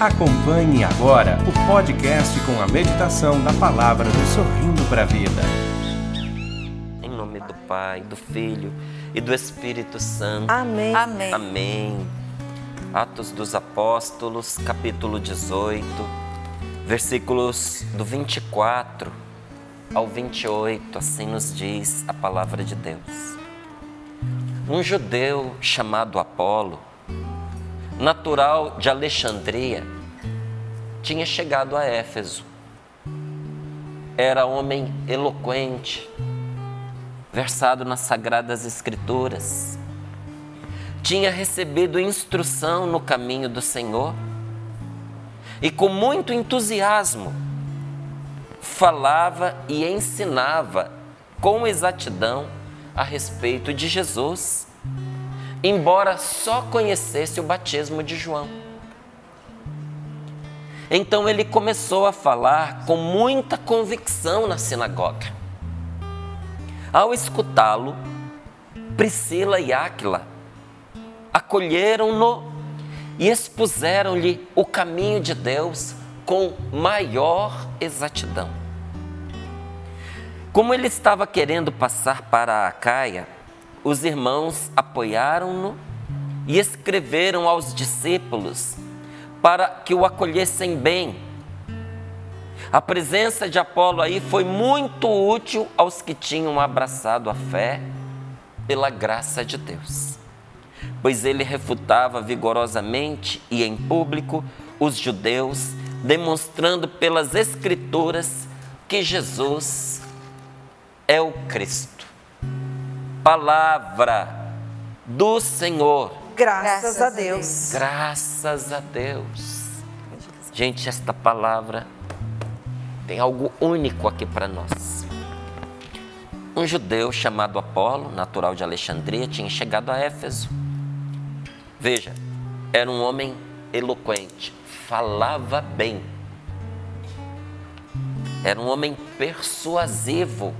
Acompanhe agora o podcast com a meditação da palavra do Sorrindo para a Vida. Em nome do Pai, do Filho e do Espírito Santo. Amém. Amém. Amém. Atos dos Apóstolos, capítulo 18, versículos do 24 ao 28, assim nos diz a palavra de Deus. Um judeu chamado Apolo, natural de Alexandria, tinha chegado a Éfeso. Era homem eloquente, versado nas sagradas escrituras. Tinha recebido instrução no caminho do Senhor e com muito entusiasmo falava e ensinava com exatidão a respeito de Jesus, embora só conhecesse o batismo de João. Então ele começou a falar com muita convicção na sinagoga. Ao escutá-lo, Priscila e Áquila acolheram-no e expuseram-lhe o caminho de Deus com maior exatidão. Como ele estava querendo passar para a Caia, os irmãos apoiaram-no e escreveram aos discípulos para que o acolhessem bem. A presença de Apolo aí foi muito útil aos que tinham abraçado a fé pela graça de Deus, pois ele refutava vigorosamente e em público os judeus, demonstrando pelas Escrituras que Jesus é o Cristo. Palavra do Senhor. Graças, a Deus. Graças a Deus. Gente, esta palavra tem algo único aqui para nós. Um judeu chamado Apolo, natural de Alexandria, tinha chegado a Éfeso. Veja, era um homem eloquente, falava bem. Era um homem persuasivo,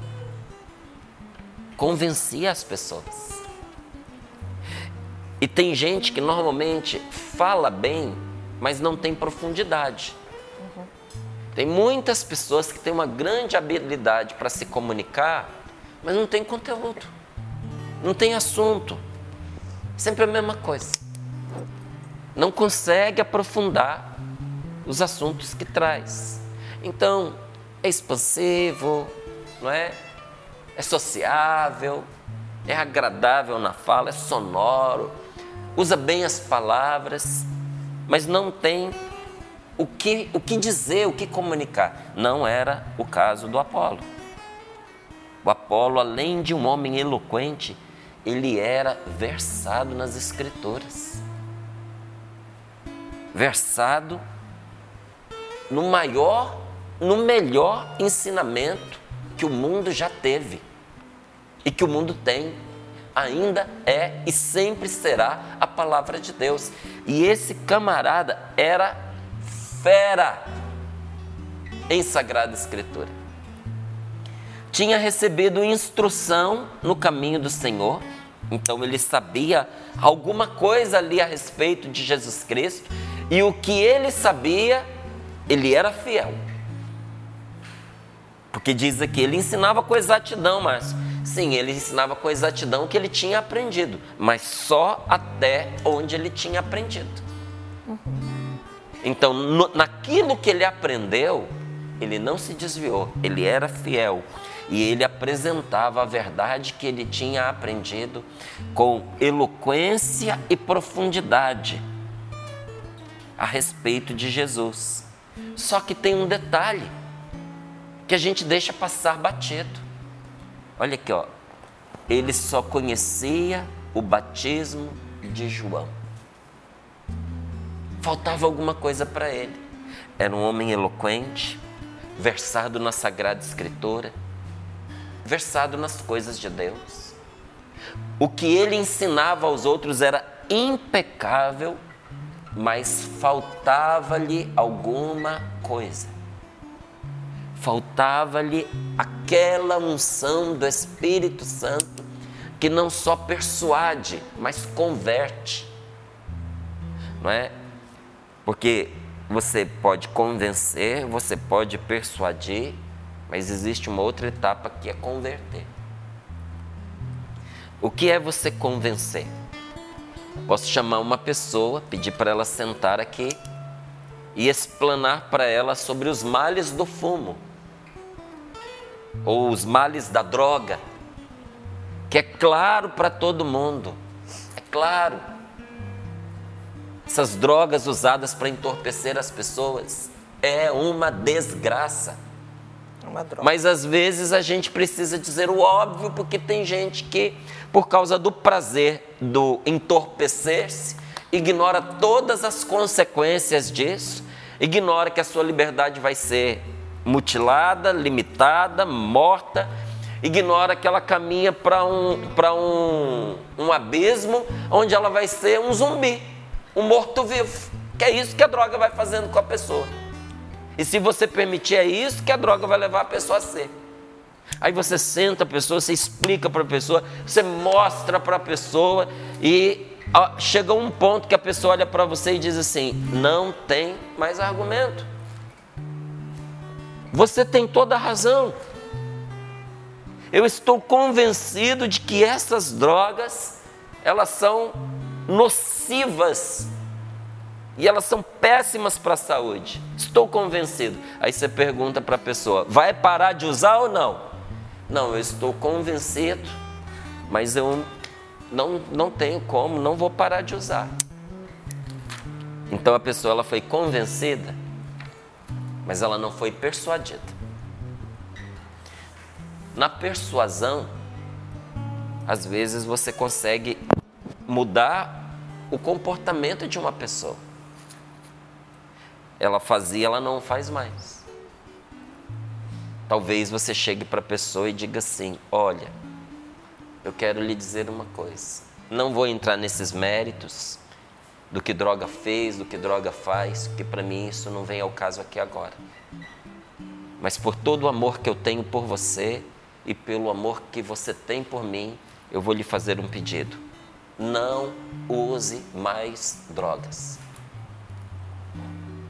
convencia as pessoas. E tem gente que normalmente fala bem, mas não tem profundidade. Tem muitas pessoas que têm uma grande habilidade para se comunicar, mas não tem conteúdo, não tem assunto. Sempre a mesma coisa. Não consegue aprofundar os assuntos que traz. Então, é expansivo, não é? É sociável, é agradável na fala, é sonoro, usa bem as palavras, mas não tem o que, o que dizer, o que comunicar. Não era o caso do Apolo. O Apolo, além de um homem eloquente, ele era versado nas Escrituras. Versado no maior, no melhor ensinamento que o mundo já teve e que o mundo tem ainda é e sempre será a palavra de Deus. E esse camarada era fera em Sagrada Escritura. Tinha recebido instrução no caminho do Senhor, então ele sabia alguma coisa ali a respeito de Jesus Cristo, e o que ele sabia, ele era fiel. Porque diz aqui, ele ensinava com exatidão, mas sim, ele ensinava com exatidão o que ele tinha aprendido, mas só até onde ele tinha aprendido. Então, no, naquilo que ele aprendeu, ele não se desviou, ele era fiel e ele apresentava a verdade que ele tinha aprendido com eloquência e profundidade a respeito de Jesus. Só que tem um detalhe que a gente deixa passar batido. Olha aqui, ó. Ele só conhecia o batismo de João. Faltava alguma coisa para ele. Era um homem eloquente, versado na Sagrada Escritura, versado nas coisas de Deus. O que ele ensinava aos outros era impecável, mas faltava-lhe alguma coisa. Faltava-lhe aquela unção do Espírito Santo que não só persuade, mas converte. Não é? Porque você pode convencer, você pode persuadir, mas existe uma outra etapa que é converter. O que é você convencer? Posso chamar uma pessoa, pedir para ela sentar aqui e explanar para ela sobre os males do fumo ou os males da droga, que é claro para todo mundo, é claro essas drogas usadas para entorpecer as pessoas é uma desgraça. Uma Mas às vezes a gente precisa dizer o óbvio, porque tem gente que, por causa do prazer do entorpecer-se, ignora todas as consequências disso, ignora que a sua liberdade vai ser mutilada, limitada, morta, ignora que ela caminha para um, um, um abismo onde ela vai ser um zumbi um morto-vivo. Que é isso que a droga vai fazendo com a pessoa. E se você permitir, é isso que a droga vai levar a pessoa a ser. Aí você senta a pessoa, você explica para a pessoa, você mostra para a pessoa e ó, chega um ponto que a pessoa olha para você e diz assim: não tem mais argumento. Você tem toda a razão. Eu estou convencido de que essas drogas, elas são nocivas e elas são péssimas para a saúde. Estou convencido. Aí você pergunta para a pessoa: vai parar de usar ou não? Não, eu estou convencido, mas eu não, não tenho como, não vou parar de usar. Então a pessoa ela foi convencida, mas ela não foi persuadida. Na persuasão, às vezes você consegue mudar o comportamento de uma pessoa. Ela fazia, ela não faz mais. Talvez você chegue para a pessoa e diga assim: Olha, eu quero lhe dizer uma coisa. Não vou entrar nesses méritos do que droga fez, do que droga faz, porque para mim isso não vem ao caso aqui agora. Mas por todo o amor que eu tenho por você e pelo amor que você tem por mim, eu vou lhe fazer um pedido não use mais drogas.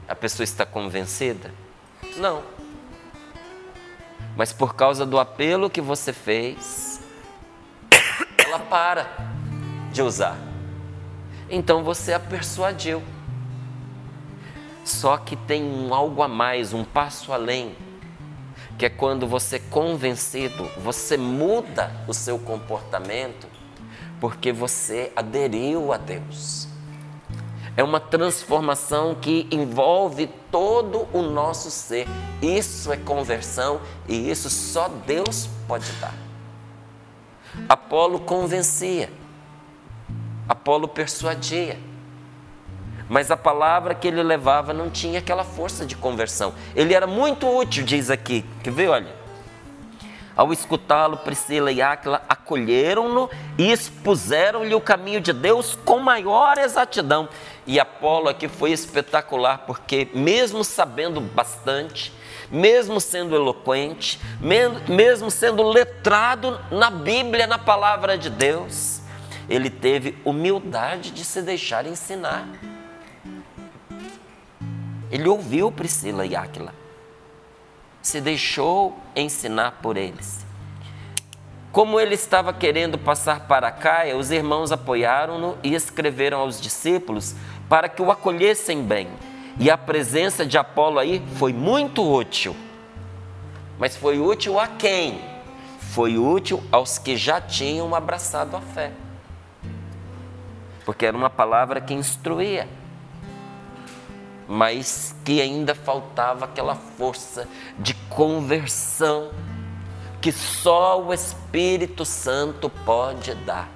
A pessoa está convencida? Não. Mas por causa do apelo que você fez, ela para de usar. Então você a persuadiu. Só que tem um algo a mais, um passo além, que é quando você convencido, você muda o seu comportamento porque você aderiu a Deus. É uma transformação que envolve todo o nosso ser. Isso é conversão e isso só Deus pode dar. Apolo convencia, Apolo persuadia, mas a palavra que ele levava não tinha aquela força de conversão. Ele era muito útil, diz aqui. Quer ver? Olha. Ao escutá-lo, Priscila e Áquila acolheram-no e expuseram-lhe o caminho de Deus com maior exatidão. E Apolo aqui foi espetacular, porque mesmo sabendo bastante, mesmo sendo eloquente, mesmo sendo letrado na Bíblia, na palavra de Deus, ele teve humildade de se deixar ensinar. Ele ouviu Priscila e Áquila se deixou ensinar por eles. Como ele estava querendo passar para Caia, os irmãos apoiaram-no e escreveram aos discípulos para que o acolhessem bem. E a presença de Apolo aí foi muito útil. Mas foi útil a quem? Foi útil aos que já tinham abraçado a fé. Porque era uma palavra que instruía mas que ainda faltava aquela força de conversão que só o Espírito Santo pode dar.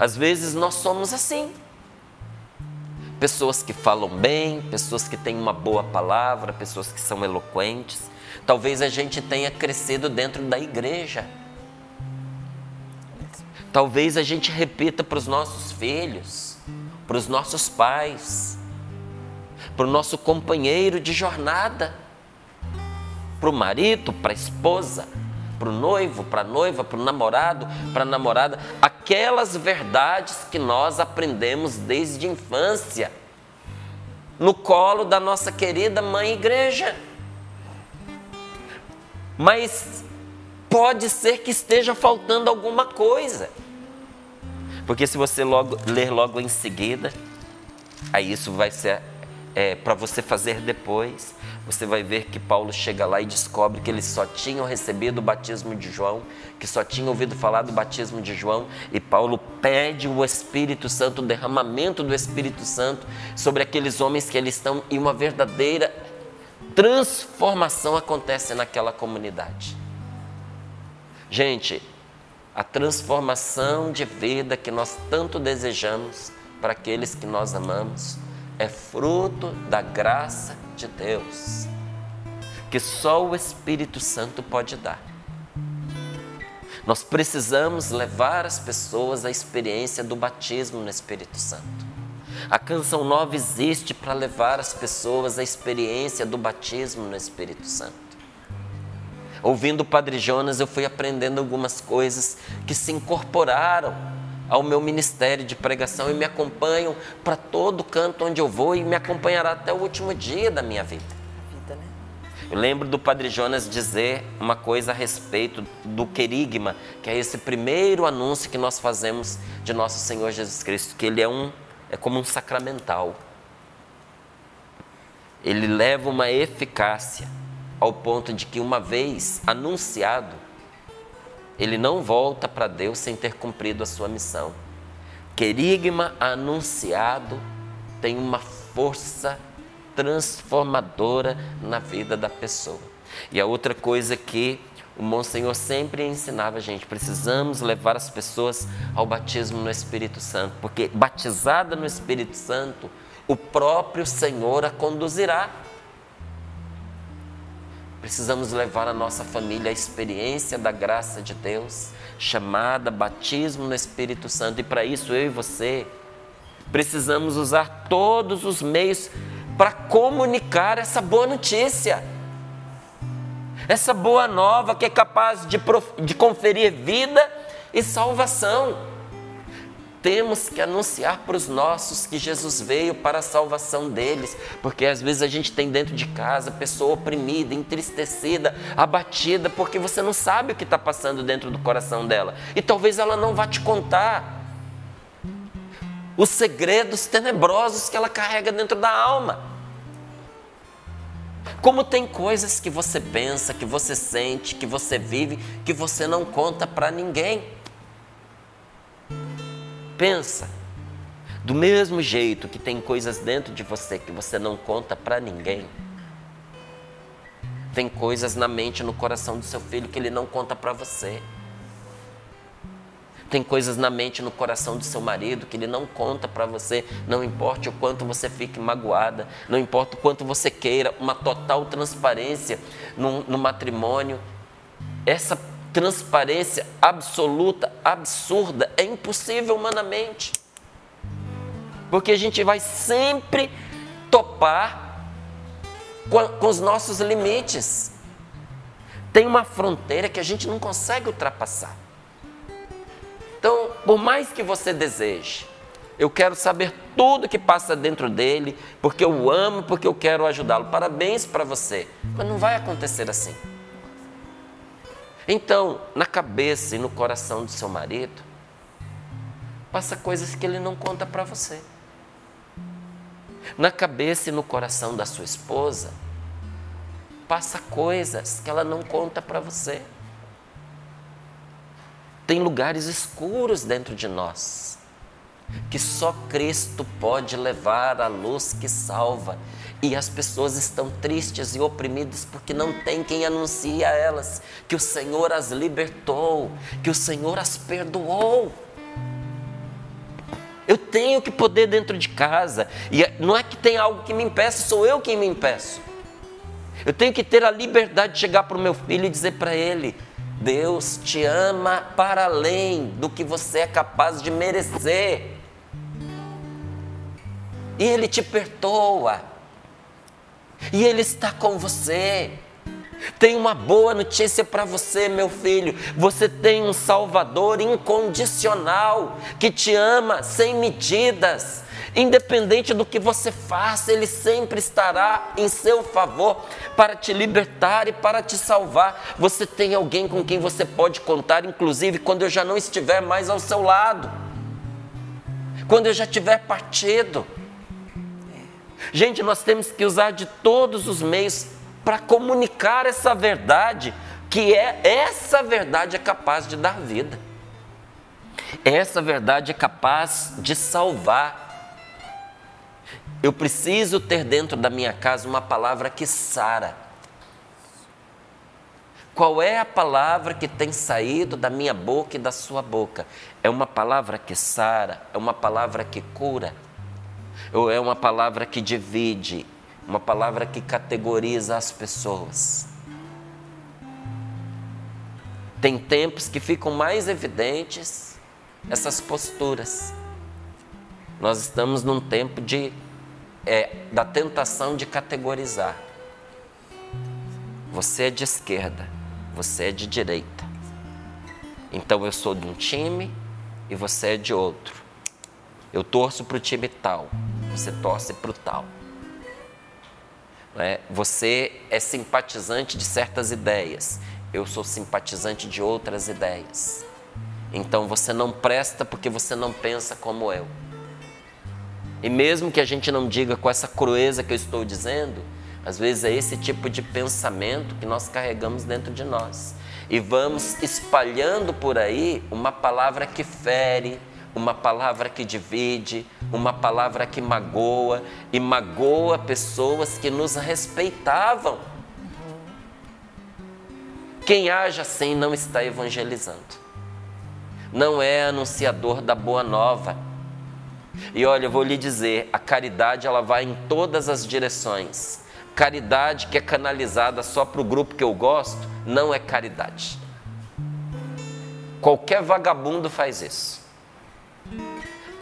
Às vezes nós somos assim. Pessoas que falam bem, pessoas que têm uma boa palavra, pessoas que são eloquentes. Talvez a gente tenha crescido dentro da igreja. Talvez a gente repita para os nossos filhos, para os nossos pais para o nosso companheiro de jornada, para o marido, para a esposa, para o noivo, para a noiva, para o namorado, para a namorada, aquelas verdades que nós aprendemos desde a infância. no colo da nossa querida mãe igreja. Mas pode ser que esteja faltando alguma coisa. Porque se você logo, ler logo em seguida, aí isso vai ser é, para você fazer depois. Você vai ver que Paulo chega lá e descobre que eles só tinham recebido o batismo de João, que só tinham ouvido falar do batismo de João, e Paulo pede o Espírito Santo, o derramamento do Espírito Santo sobre aqueles homens que eles estão, e uma verdadeira transformação acontece naquela comunidade. Gente, a transformação de vida que nós tanto desejamos para aqueles que nós amamos é fruto da graça de Deus, que só o Espírito Santo pode dar. Nós precisamos levar as pessoas à experiência do batismo no Espírito Santo. A canção nova existe para levar as pessoas à experiência do batismo no Espírito Santo. Ouvindo o Padre Jonas, eu fui aprendendo algumas coisas que se incorporaram ao meu ministério de pregação e me acompanham para todo canto onde eu vou e me acompanhará até o último dia da minha vida. né? Eu lembro do Padre Jonas dizer uma coisa a respeito do querigma, que é esse primeiro anúncio que nós fazemos de nosso Senhor Jesus Cristo, que ele é um é como um sacramental. Ele leva uma eficácia ao ponto de que, uma vez anunciado, ele não volta para Deus sem ter cumprido a sua missão. Querigma anunciado tem uma força transformadora na vida da pessoa. E a outra coisa que o Monsenhor sempre ensinava a gente: precisamos levar as pessoas ao batismo no Espírito Santo, porque batizada no Espírito Santo, o próprio Senhor a conduzirá. Precisamos levar a nossa família à experiência da graça de Deus, chamada batismo no Espírito Santo. E para isso, eu e você precisamos usar todos os meios para comunicar essa boa notícia, essa boa nova que é capaz de, de conferir vida e salvação temos que anunciar para os nossos que Jesus veio para a salvação deles, porque às vezes a gente tem dentro de casa pessoa oprimida, entristecida, abatida, porque você não sabe o que está passando dentro do coração dela e talvez ela não vá te contar os segredos tenebrosos que ela carrega dentro da alma. Como tem coisas que você pensa, que você sente, que você vive, que você não conta para ninguém. Pensa. Do mesmo jeito que tem coisas dentro de você que você não conta para ninguém, tem coisas na mente, no coração do seu filho que ele não conta para você. Tem coisas na mente, no coração do seu marido que ele não conta para você, não importa o quanto você fique magoada, não importa o quanto você queira uma total transparência no, no matrimônio. Essa transparência absoluta, absurda, é impossível humanamente. Porque a gente vai sempre topar com, com os nossos limites. Tem uma fronteira que a gente não consegue ultrapassar. Então, por mais que você deseje, eu quero saber tudo que passa dentro dele, porque eu amo, porque eu quero ajudá-lo. Parabéns para você. Mas não vai acontecer assim. Então, na cabeça e no coração do seu marido, passa coisas que ele não conta para você. Na cabeça e no coração da sua esposa, passa coisas que ela não conta para você. Tem lugares escuros dentro de nós que só Cristo pode levar a luz que salva e as pessoas estão tristes e oprimidas porque não tem quem anuncie a elas que o Senhor as libertou, que o Senhor as perdoou. Eu tenho que poder dentro de casa, e é, não é que tem algo que me impeça, sou eu quem me impeço. Eu tenho que ter a liberdade de chegar para o meu filho e dizer para ele: Deus te ama para além do que você é capaz de merecer. E Ele te perdoa. E Ele está com você. Tem uma boa notícia para você, meu filho. Você tem um Salvador incondicional que te ama sem medidas. Independente do que você faça, Ele sempre estará em seu favor para te libertar e para te salvar. Você tem alguém com quem você pode contar, inclusive quando eu já não estiver mais ao seu lado, quando eu já tiver partido. Gente, nós temos que usar de todos os meios para comunicar essa verdade, que é essa verdade é capaz de dar vida. Essa verdade é capaz de salvar. Eu preciso ter dentro da minha casa uma palavra que sara. Qual é a palavra que tem saído da minha boca e da sua boca? É uma palavra que sara, é uma palavra que cura, ou é uma palavra que divide, uma palavra que categoriza as pessoas. Tem tempos que ficam mais evidentes essas posturas. Nós estamos num tempo de é, da tentação de categorizar. Você é de esquerda, você é de direita. Então eu sou de um time e você é de outro. Eu torço para o time tal, você torce para o tal. É? Você é simpatizante de certas ideias, eu sou simpatizante de outras ideias. Então você não presta porque você não pensa como eu. E mesmo que a gente não diga com essa crueza que eu estou dizendo, às vezes é esse tipo de pensamento que nós carregamos dentro de nós. E vamos espalhando por aí uma palavra que fere, uma palavra que divide, uma palavra que magoa e magoa pessoas que nos respeitavam. Quem age assim não está evangelizando, não é anunciador da boa nova e olha, eu vou lhe dizer, a caridade ela vai em todas as direções. Caridade que é canalizada só para o grupo que eu gosto, não é caridade. Qualquer vagabundo faz isso.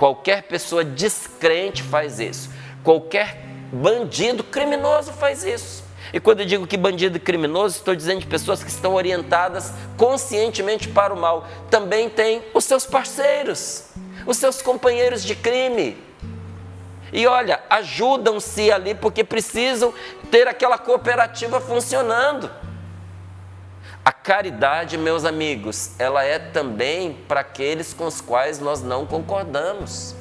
Qualquer pessoa descrente faz isso. Qualquer bandido criminoso faz isso. E quando eu digo que bandido criminoso, estou dizendo de pessoas que estão orientadas conscientemente para o mal. Também tem os seus parceiros os seus companheiros de crime. E olha, ajudam-se ali porque precisam ter aquela cooperativa funcionando. Caridade, meus amigos, ela é também para aqueles com os quais nós não concordamos.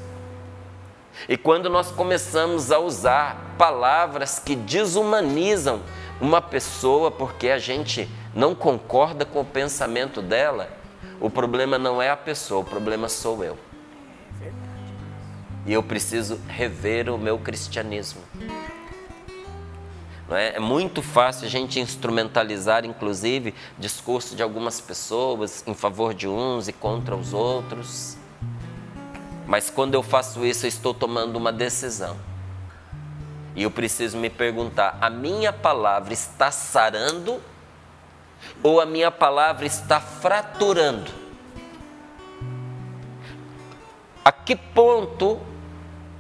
E quando nós começamos a usar palavras que desumanizam uma pessoa porque a gente não concorda com o pensamento dela, o problema não é a pessoa, o problema sou eu. E eu preciso rever o meu cristianismo. É? é muito fácil a gente instrumentalizar, inclusive, discurso de algumas pessoas em favor de uns e contra os outros. Mas quando eu faço isso, eu estou tomando uma decisão. E eu preciso me perguntar: a minha palavra está sarando ou a minha palavra está fraturando? A que ponto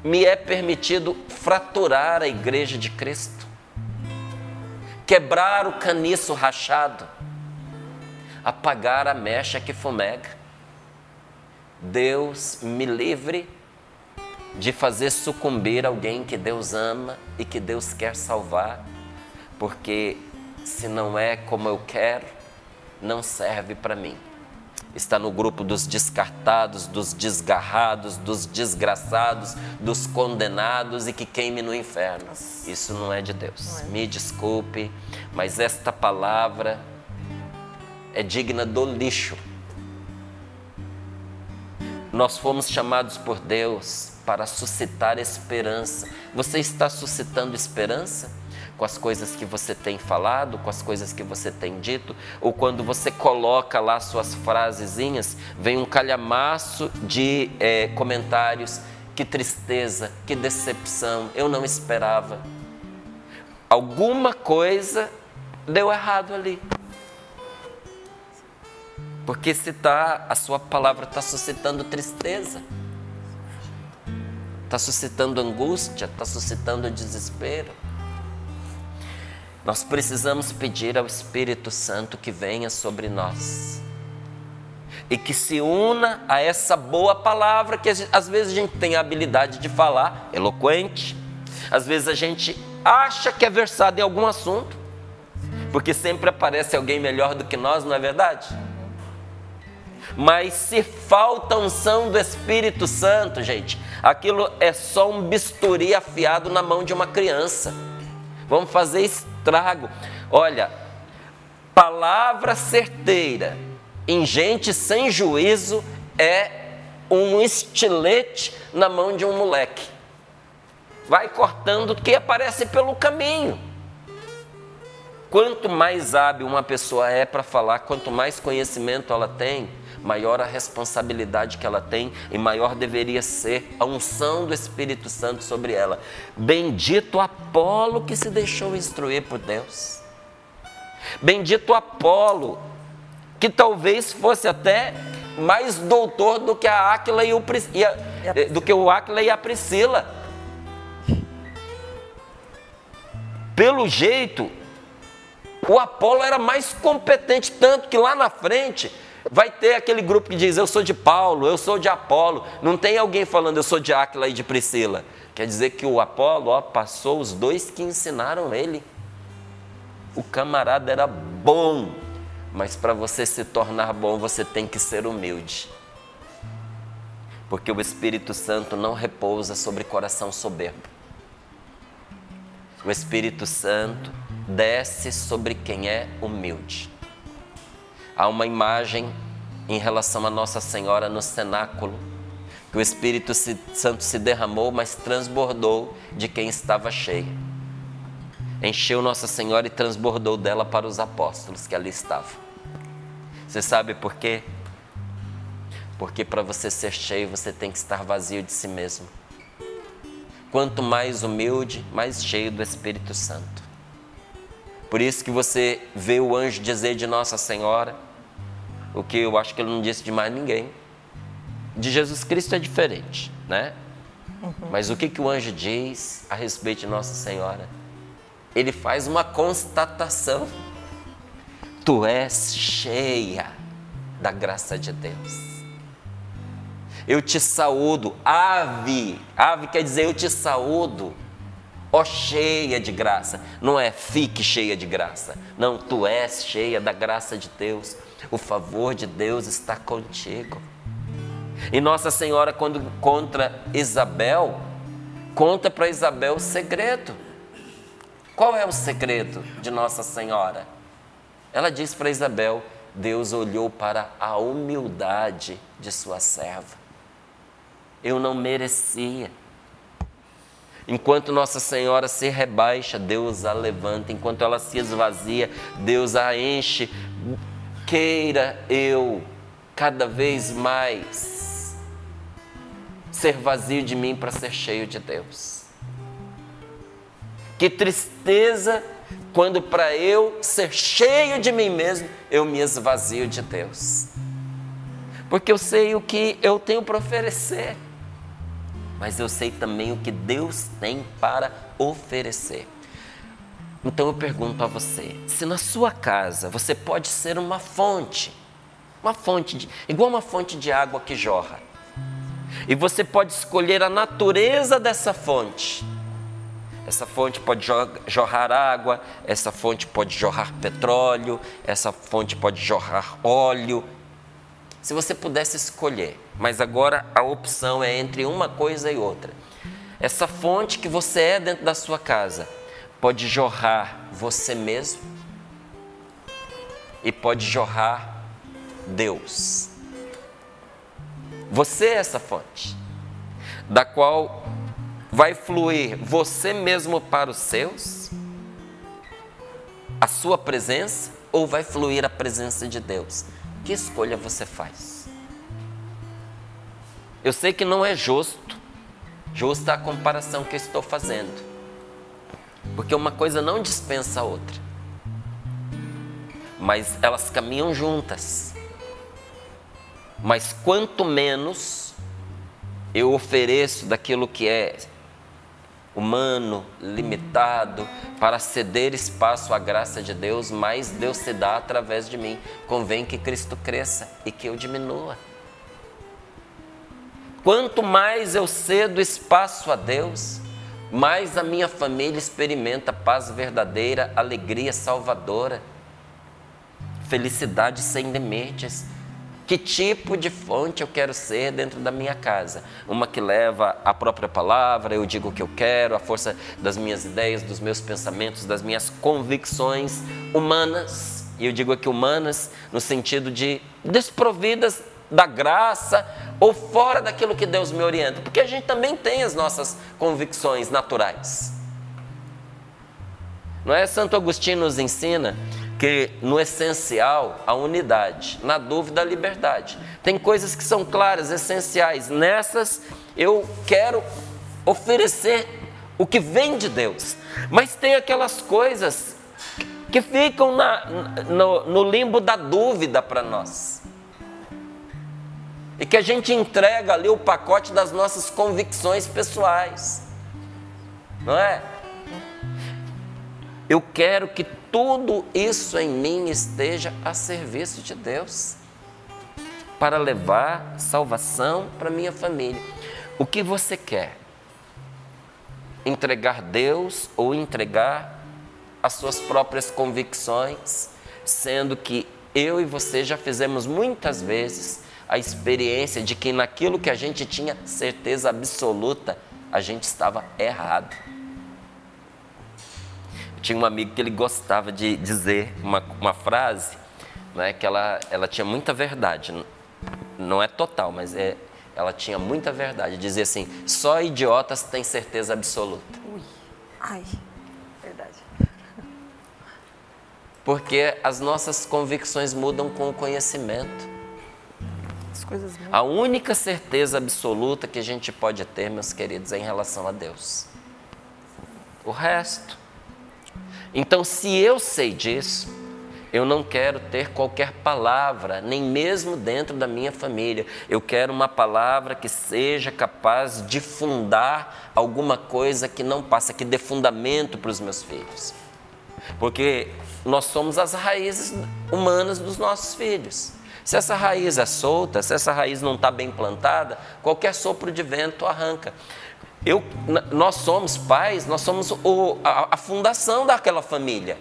me é permitido fraturar a igreja de Cristo, quebrar o caniço rachado, apagar a mecha que fumega. Deus me livre de fazer sucumbir alguém que Deus ama e que Deus quer salvar, porque se não é como eu quero, não serve para mim está no grupo dos descartados, dos desgarrados, dos desgraçados, dos condenados e que queime no inferno. Isso não é de Deus. É. Me desculpe, mas esta palavra é digna do lixo. Nós fomos chamados por Deus para suscitar esperança. Você está suscitando esperança? Com as coisas que você tem falado, com as coisas que você tem dito, ou quando você coloca lá suas frasezinhas, vem um calhamaço de é, comentários. Que tristeza, que decepção, eu não esperava. Alguma coisa deu errado ali. Porque se tá, a sua palavra está suscitando tristeza, está suscitando angústia, está suscitando desespero. Nós precisamos pedir ao Espírito Santo que venha sobre nós. e que se una a essa boa palavra que às vezes a gente tem a habilidade de falar, eloquente, às vezes a gente acha que é versado em algum assunto, porque sempre aparece alguém melhor do que nós, não é verdade? Mas se falta unção do Espírito Santo, gente, aquilo é só um bisturi afiado na mão de uma criança. Vamos fazer estrago. Olha, palavra certeira em gente sem juízo é um estilete na mão de um moleque. Vai cortando o que aparece pelo caminho. Quanto mais hábil uma pessoa é para falar, quanto mais conhecimento ela tem, maior a responsabilidade que ela tem e maior deveria ser a unção do Espírito Santo sobre ela. Bendito Apolo que se deixou instruir por Deus. Bendito Apolo, que talvez fosse até mais doutor do que a Áquila e o, e a, do que o Áquila e a Priscila. Pelo jeito, o Apolo era mais competente, tanto que lá na frente vai ter aquele grupo que diz: Eu sou de Paulo, eu sou de Apolo. Não tem alguém falando: Eu sou de Áquila e de Priscila. Quer dizer que o Apolo ó, passou os dois que ensinaram ele. O camarada era bom, mas para você se tornar bom, você tem que ser humilde. Porque o Espírito Santo não repousa sobre coração soberbo. O Espírito Santo desce sobre quem é humilde. Há uma imagem em relação a Nossa Senhora no cenáculo, que o Espírito Santo se derramou, mas transbordou de quem estava cheio. Encheu Nossa Senhora e transbordou dela para os apóstolos que ali estavam. Você sabe por quê? Porque para você ser cheio, você tem que estar vazio de si mesmo. Quanto mais humilde, mais cheio do Espírito Santo. Por isso que você vê o anjo dizer de Nossa Senhora, o que eu acho que ele não disse de mais ninguém. De Jesus Cristo é diferente, né? Uhum. Mas o que, que o anjo diz a respeito de Nossa Senhora? Ele faz uma constatação. Tu és cheia da graça de Deus. Eu te saúdo, ave. Ave quer dizer eu te saúdo ó cheia de graça. Não é fique cheia de graça. Não, tu és cheia da graça de Deus. O favor de Deus está contigo. E Nossa Senhora, quando contra Isabel, conta para Isabel o segredo. Qual é o segredo de Nossa Senhora? Ela diz para Isabel: Deus olhou para a humildade de sua serva. Eu não merecia Enquanto Nossa Senhora se rebaixa, Deus a levanta. Enquanto ela se esvazia, Deus a enche. Queira eu cada vez mais ser vazio de mim para ser cheio de Deus. Que tristeza quando para eu ser cheio de mim mesmo, eu me esvazio de Deus. Porque eu sei o que eu tenho para oferecer mas eu sei também o que Deus tem para oferecer. Então eu pergunto a você: se na sua casa você pode ser uma fonte, uma fonte, de, igual uma fonte de água que jorra, e você pode escolher a natureza dessa fonte. Essa fonte pode jorrar água, essa fonte pode jorrar petróleo, essa fonte pode jorrar óleo, se você pudesse escolher, mas agora a opção é entre uma coisa e outra. Essa fonte que você é dentro da sua casa pode jorrar você mesmo e pode jorrar Deus. Você é essa fonte, da qual vai fluir você mesmo para os seus, a sua presença, ou vai fluir a presença de Deus que escolha você faz? Eu sei que não é justo, justa a comparação que eu estou fazendo, porque uma coisa não dispensa a outra, mas elas caminham juntas. Mas quanto menos eu ofereço daquilo que é humano, limitado, para ceder espaço à graça de Deus, mais Deus se dá através de mim. Convém que Cristo cresça e que eu diminua. Quanto mais eu cedo espaço a Deus, mais a minha família experimenta paz verdadeira, alegria salvadora, felicidade sem limites. Que tipo de fonte eu quero ser dentro da minha casa? Uma que leva a própria palavra, eu digo o que eu quero, a força das minhas ideias, dos meus pensamentos, das minhas convicções humanas. E eu digo aqui humanas no sentido de desprovidas da graça ou fora daquilo que Deus me orienta, porque a gente também tem as nossas convicções naturais. Não é? Santo Agostinho nos ensina que no essencial a unidade, na dúvida a liberdade. Tem coisas que são claras, essenciais. Nessas eu quero oferecer o que vem de Deus. Mas tem aquelas coisas que ficam na, no, no limbo da dúvida para nós. E que a gente entrega ali o pacote das nossas convicções pessoais. Não é? Eu quero que tudo isso em mim esteja a serviço de Deus, para levar salvação para minha família. O que você quer? Entregar Deus ou entregar as suas próprias convicções, sendo que eu e você já fizemos muitas vezes a experiência de que naquilo que a gente tinha certeza absoluta, a gente estava errado tinha um amigo que ele gostava de dizer uma, uma frase, né, que ela, ela tinha muita verdade. Não é total, mas é, ela tinha muita verdade. Dizia assim: só idiotas têm certeza absoluta. Ui, ai, verdade. Porque as nossas convicções mudam com o conhecimento. As coisas mudam. A única certeza absoluta que a gente pode ter, meus queridos, é em relação a Deus. O resto então, se eu sei disso, eu não quero ter qualquer palavra, nem mesmo dentro da minha família. Eu quero uma palavra que seja capaz de fundar alguma coisa que não passa, que dê fundamento para os meus filhos. Porque nós somos as raízes humanas dos nossos filhos. Se essa raiz é solta, se essa raiz não está bem plantada, qualquer sopro de vento arranca. Eu, nós somos pais, nós somos o, a, a fundação daquela família.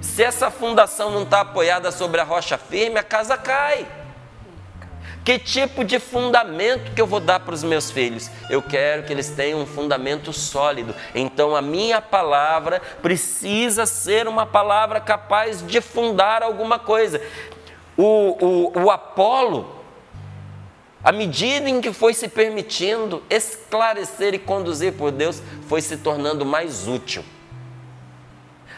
Se essa fundação não está apoiada sobre a rocha firme, a casa cai. Que tipo de fundamento que eu vou dar para os meus filhos? Eu quero que eles tenham um fundamento sólido. Então a minha palavra precisa ser uma palavra capaz de fundar alguma coisa. O, o, o Apolo, à medida em que foi se permitindo esclarecer e conduzir por Deus, foi se tornando mais útil.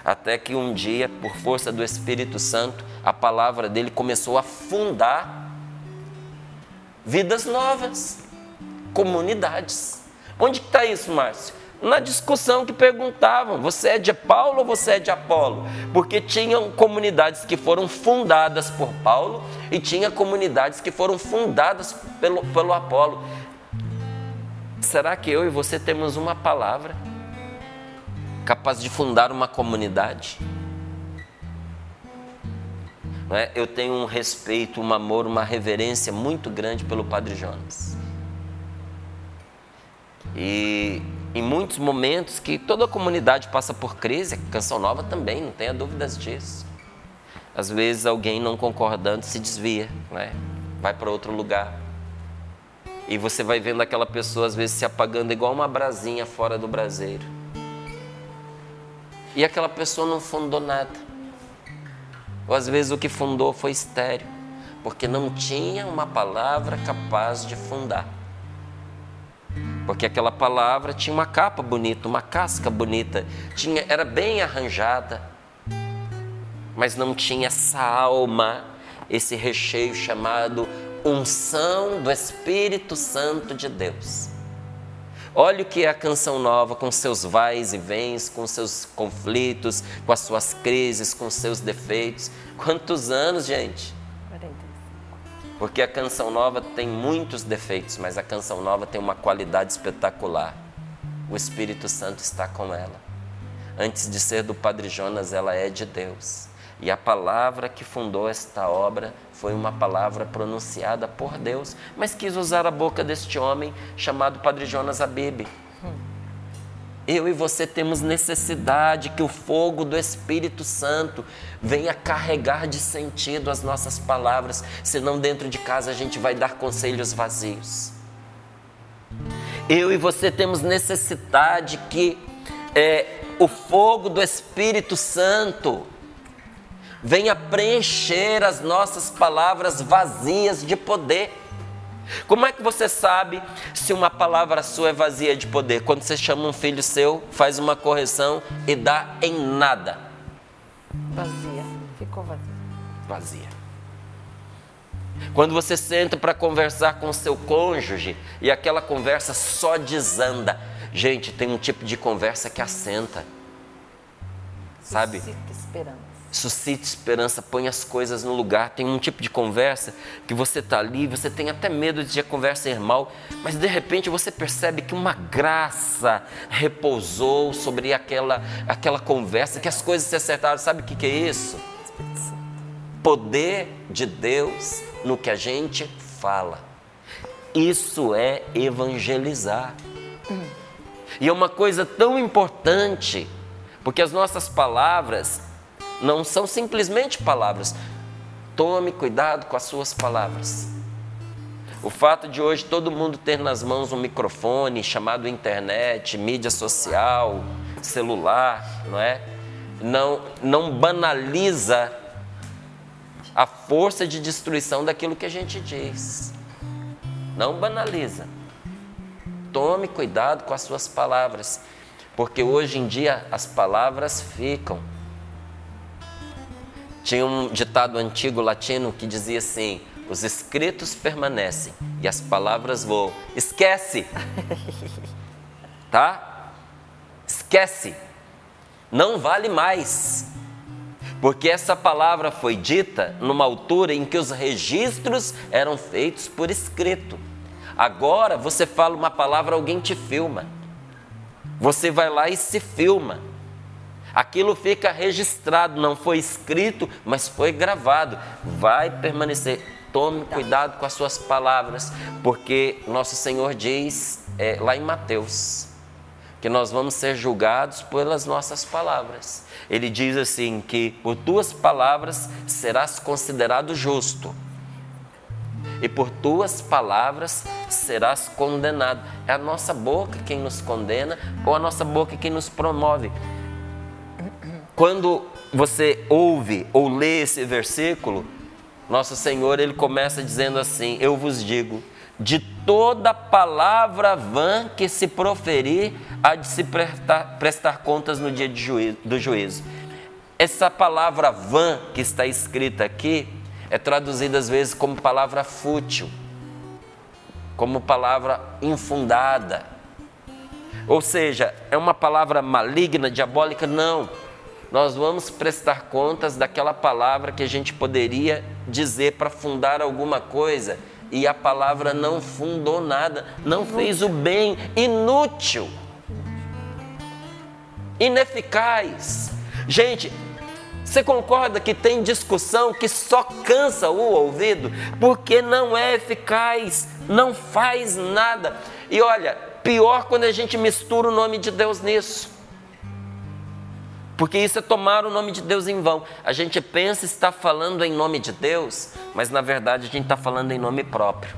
Até que um dia, por força do Espírito Santo, a palavra dele começou a fundar vidas novas, comunidades. Onde está isso, Márcio? Na discussão que perguntavam: você é de Paulo ou você é de Apolo? Porque tinham comunidades que foram fundadas por Paulo e tinha comunidades que foram fundadas pelo, pelo Apolo. Será que eu e você temos uma palavra capaz de fundar uma comunidade? É? Eu tenho um respeito, um amor, uma reverência muito grande pelo Padre Jonas. E em muitos momentos que toda a comunidade passa por crise, a Canção Nova também, não tenha dúvidas disso. Às vezes alguém não concordando se desvia, né? vai para outro lugar. E você vai vendo aquela pessoa às vezes se apagando igual uma brasinha fora do braseiro. E aquela pessoa não fundou nada. Ou às vezes o que fundou foi estéreo, porque não tinha uma palavra capaz de fundar. Porque aquela palavra tinha uma capa bonita, uma casca bonita, tinha, era bem arranjada, mas não tinha essa alma, esse recheio chamado unção do Espírito Santo de Deus. Olha o que é a canção nova, com seus vais e vens, com seus conflitos, com as suas crises, com seus defeitos. Quantos anos, gente? Porque a canção nova tem muitos defeitos, mas a canção nova tem uma qualidade espetacular. o Espírito Santo está com ela. Antes de ser do Padre Jonas, ela é de Deus. E a palavra que fundou esta obra foi uma palavra pronunciada por Deus, mas quis usar a boca deste homem chamado Padre Jonas Abebe. Eu e você temos necessidade que o fogo do Espírito Santo venha carregar de sentido as nossas palavras, senão dentro de casa a gente vai dar conselhos vazios. Eu e você temos necessidade que é, o fogo do Espírito Santo venha preencher as nossas palavras vazias de poder. Como é que você sabe se uma palavra sua é vazia de poder? Quando você chama um filho seu, faz uma correção e dá em nada. Vazia. Ficou vazia. Vazia. Quando você senta para conversar com seu cônjuge e aquela conversa só desanda. Gente, tem um tipo de conversa que assenta. Sabe? Suscita esperança suscite esperança, põe as coisas no lugar. Tem um tipo de conversa que você está ali, você tem até medo de a conversa ir mal, mas de repente você percebe que uma graça repousou sobre aquela, aquela conversa, que as coisas se acertaram. Sabe o que, que é isso? Poder de Deus no que a gente fala. Isso é evangelizar. E é uma coisa tão importante, porque as nossas palavras, não são simplesmente palavras. Tome cuidado com as suas palavras. O fato de hoje todo mundo ter nas mãos um microfone chamado internet, mídia social, celular, não é? Não, não banaliza a força de destruição daquilo que a gente diz. Não banaliza. Tome cuidado com as suas palavras, porque hoje em dia as palavras ficam. Tinha um ditado antigo latino que dizia assim: os escritos permanecem e as palavras voam. Esquece! Tá? Esquece! Não vale mais. Porque essa palavra foi dita numa altura em que os registros eram feitos por escrito. Agora você fala uma palavra, alguém te filma. Você vai lá e se filma. Aquilo fica registrado, não foi escrito, mas foi gravado. Vai permanecer. Tome cuidado com as suas palavras, porque nosso Senhor diz é, lá em Mateus que nós vamos ser julgados pelas nossas palavras. Ele diz assim: que por tuas palavras serás considerado justo, e por tuas palavras serás condenado. É a nossa boca quem nos condena ou a nossa boca quem nos promove. Quando você ouve ou lê esse versículo, nosso Senhor ele começa dizendo assim: Eu vos digo, de toda palavra vã que se proferir, há de se prestar, prestar contas no dia juízo, do juízo. Essa palavra vã que está escrita aqui é traduzida às vezes como palavra fútil, como palavra infundada. Ou seja, é uma palavra maligna, diabólica? Não nós vamos prestar contas daquela palavra que a gente poderia dizer para fundar alguma coisa e a palavra não fundou nada, não fez o bem, inútil, ineficaz. Gente, você concorda que tem discussão que só cansa o ouvido porque não é eficaz, não faz nada. E olha, pior quando a gente mistura o nome de Deus nisso. Porque isso é tomar o nome de Deus em vão. A gente pensa estar falando em nome de Deus, mas na verdade a gente está falando em nome próprio.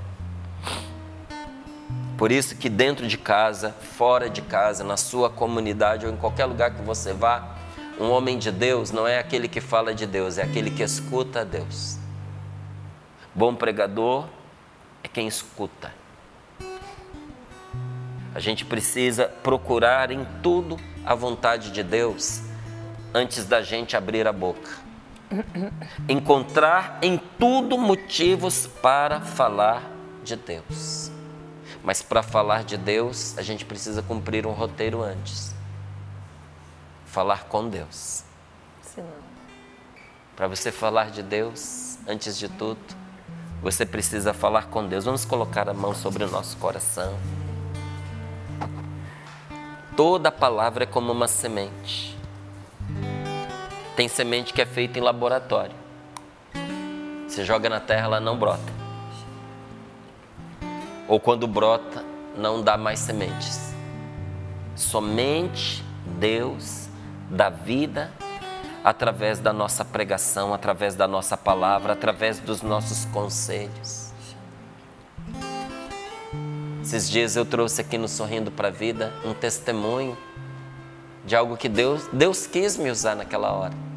Por isso que dentro de casa, fora de casa, na sua comunidade ou em qualquer lugar que você vá, um homem de Deus não é aquele que fala de Deus, é aquele que escuta a Deus. Bom pregador é quem escuta. A gente precisa procurar em tudo a vontade de Deus antes da gente abrir a boca. Encontrar em tudo motivos para falar de Deus. Mas para falar de Deus, a gente precisa cumprir um roteiro antes. Falar com Deus. Para você falar de Deus, antes de tudo, você precisa falar com Deus. Vamos colocar a mão sobre o nosso coração. toda palavra é como uma semente. Tem semente que é feita em laboratório. Você joga na terra, ela não brota. Ou quando brota, não dá mais sementes. Somente Deus dá vida através da nossa pregação, através da nossa palavra, através dos nossos conselhos. Esses dias eu trouxe aqui no Sorrindo para a Vida um testemunho de algo que Deus, Deus quis me usar naquela hora.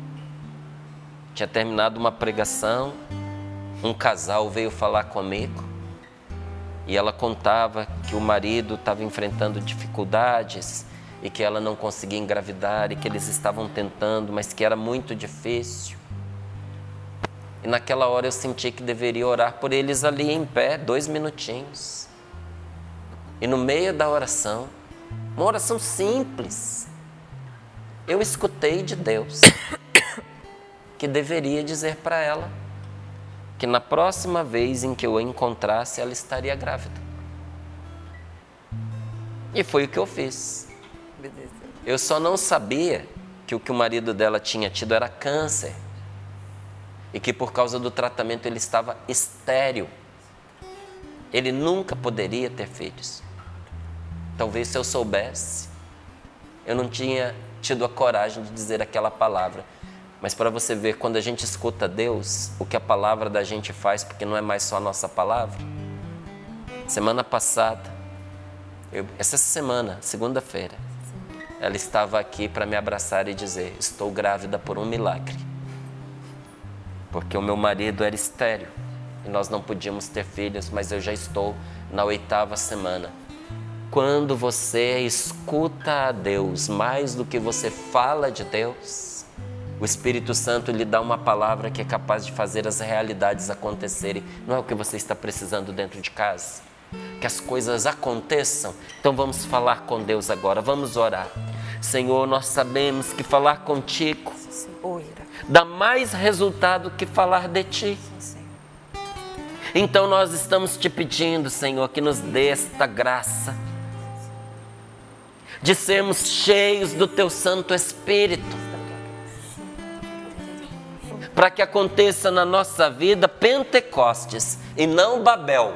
Tinha terminado uma pregação, um casal veio falar comigo e ela contava que o marido estava enfrentando dificuldades e que ela não conseguia engravidar e que eles estavam tentando, mas que era muito difícil. E naquela hora eu senti que deveria orar por eles ali em pé, dois minutinhos. E no meio da oração, uma oração simples, eu escutei de Deus que deveria dizer para ela que na próxima vez em que eu a encontrasse, ela estaria grávida. E foi o que eu fiz. Eu só não sabia que o que o marido dela tinha tido era câncer e que por causa do tratamento ele estava estéril. Ele nunca poderia ter filhos. Talvez se eu soubesse, eu não tinha tido a coragem de dizer aquela palavra. Mas para você ver, quando a gente escuta Deus, o que a palavra da gente faz, porque não é mais só a nossa palavra. Semana passada, eu, essa semana, segunda-feira, ela estava aqui para me abraçar e dizer: Estou grávida por um milagre. Porque o meu marido era estéreo e nós não podíamos ter filhos, mas eu já estou na oitava semana. Quando você escuta a Deus mais do que você fala de Deus, o Espírito Santo lhe dá uma palavra que é capaz de fazer as realidades acontecerem. Não é o que você está precisando dentro de casa? Que as coisas aconteçam. Então vamos falar com Deus agora, vamos orar. Senhor, nós sabemos que falar contigo dá mais resultado que falar de ti. Então nós estamos te pedindo, Senhor, que nos dê esta graça de sermos cheios do teu Santo Espírito, para que aconteça na nossa vida Pentecostes e não Babel,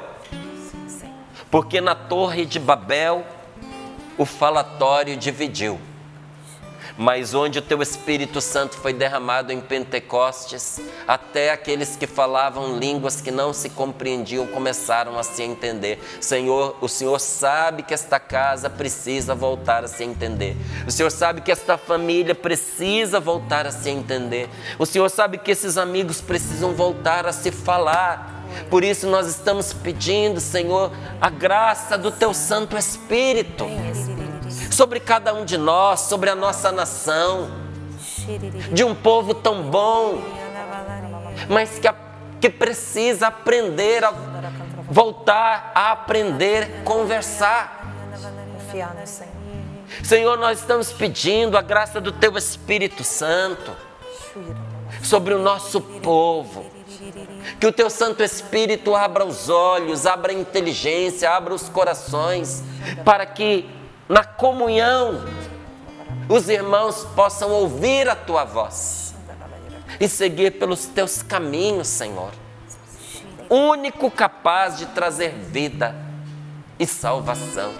porque na Torre de Babel o falatório dividiu mas onde o teu Espírito Santo foi derramado em Pentecostes, até aqueles que falavam línguas que não se compreendiam começaram a se entender. Senhor, o Senhor sabe que esta casa precisa voltar a se entender. O Senhor sabe que esta família precisa voltar a se entender. O Senhor sabe que esses amigos precisam voltar a se falar. Por isso nós estamos pedindo, Senhor, a graça do teu Santo Espírito sobre cada um de nós, sobre a nossa nação, de um povo tão bom, mas que, que precisa aprender a voltar a aprender conversar. Confiar no Senhor. Senhor, nós estamos pedindo a graça do Teu Espírito Santo sobre o nosso povo. Que o Teu Santo Espírito abra os olhos, abra a inteligência, abra os corações, para que na comunhão, os irmãos possam ouvir a tua voz e seguir pelos teus caminhos, Senhor. Único capaz de trazer vida e salvação.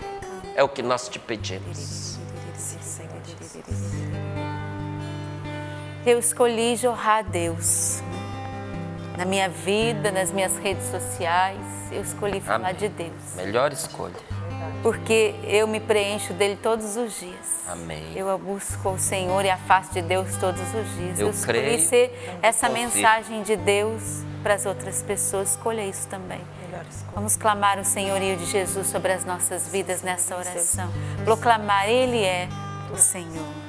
É o que nós te pedimos. Eu escolhi jorrar a Deus. Na minha vida, nas minhas redes sociais, eu escolhi falar Amém. de Deus. Melhor escolha porque eu me preencho dele todos os dias. Amém. Eu busco o Senhor e a face de Deus todos os dias. Eu, eu escolhi ser essa mensagem de Deus para as outras pessoas. Escolha isso também. Vamos clamar o senhorio de Jesus sobre as nossas vidas nessa oração. Proclamar, Ele é o Senhor.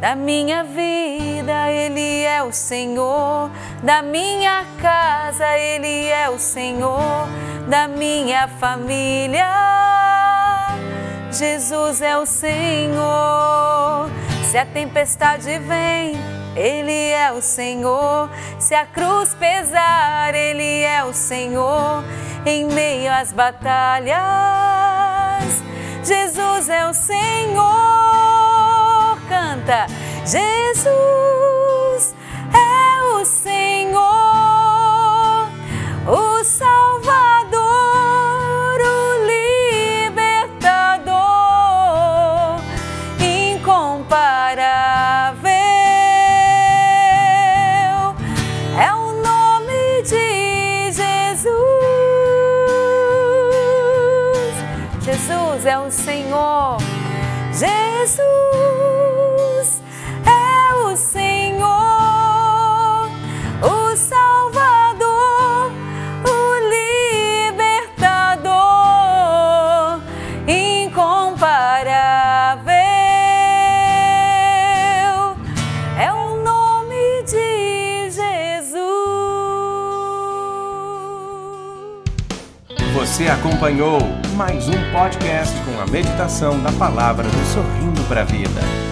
Da minha vida, Ele é o Senhor. Da minha casa, Ele é o Senhor. Da minha família, Jesus é o Senhor. Se a tempestade vem, Ele é o Senhor. Se a cruz pesar, Ele é o Senhor. Em meio às batalhas, Jesus é o Senhor. Canta, Jesus é o Senhor, o Salvador, o Libertador, incomparável. É o nome de Jesus. Jesus é o Senhor. Jesus acompanhou mais um podcast com a meditação da palavra do Sorrindo para a Vida.